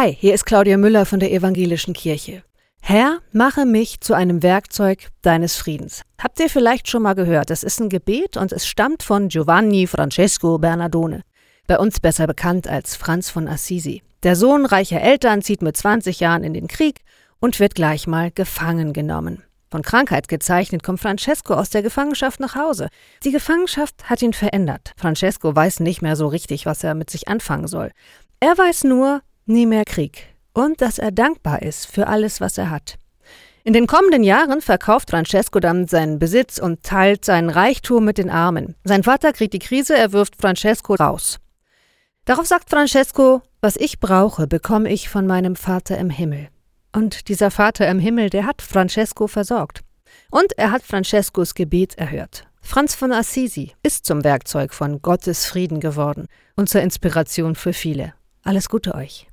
Hi, hier ist Claudia Müller von der Evangelischen Kirche. Herr, mache mich zu einem Werkzeug deines Friedens. Habt ihr vielleicht schon mal gehört? Es ist ein Gebet und es stammt von Giovanni Francesco Bernardone, bei uns besser bekannt als Franz von Assisi. Der Sohn reicher Eltern zieht mit 20 Jahren in den Krieg und wird gleich mal gefangen genommen. Von Krankheit gezeichnet kommt Francesco aus der Gefangenschaft nach Hause. Die Gefangenschaft hat ihn verändert. Francesco weiß nicht mehr so richtig, was er mit sich anfangen soll. Er weiß nur, nie mehr Krieg und dass er dankbar ist für alles, was er hat. In den kommenden Jahren verkauft Francesco dann seinen Besitz und teilt seinen Reichtum mit den Armen. Sein Vater kriegt die Krise, er wirft Francesco raus. Darauf sagt Francesco, was ich brauche, bekomme ich von meinem Vater im Himmel. Und dieser Vater im Himmel, der hat Francesco versorgt. Und er hat Francescos Gebet erhört. Franz von Assisi ist zum Werkzeug von Gottes Frieden geworden und zur Inspiration für viele. Alles Gute euch.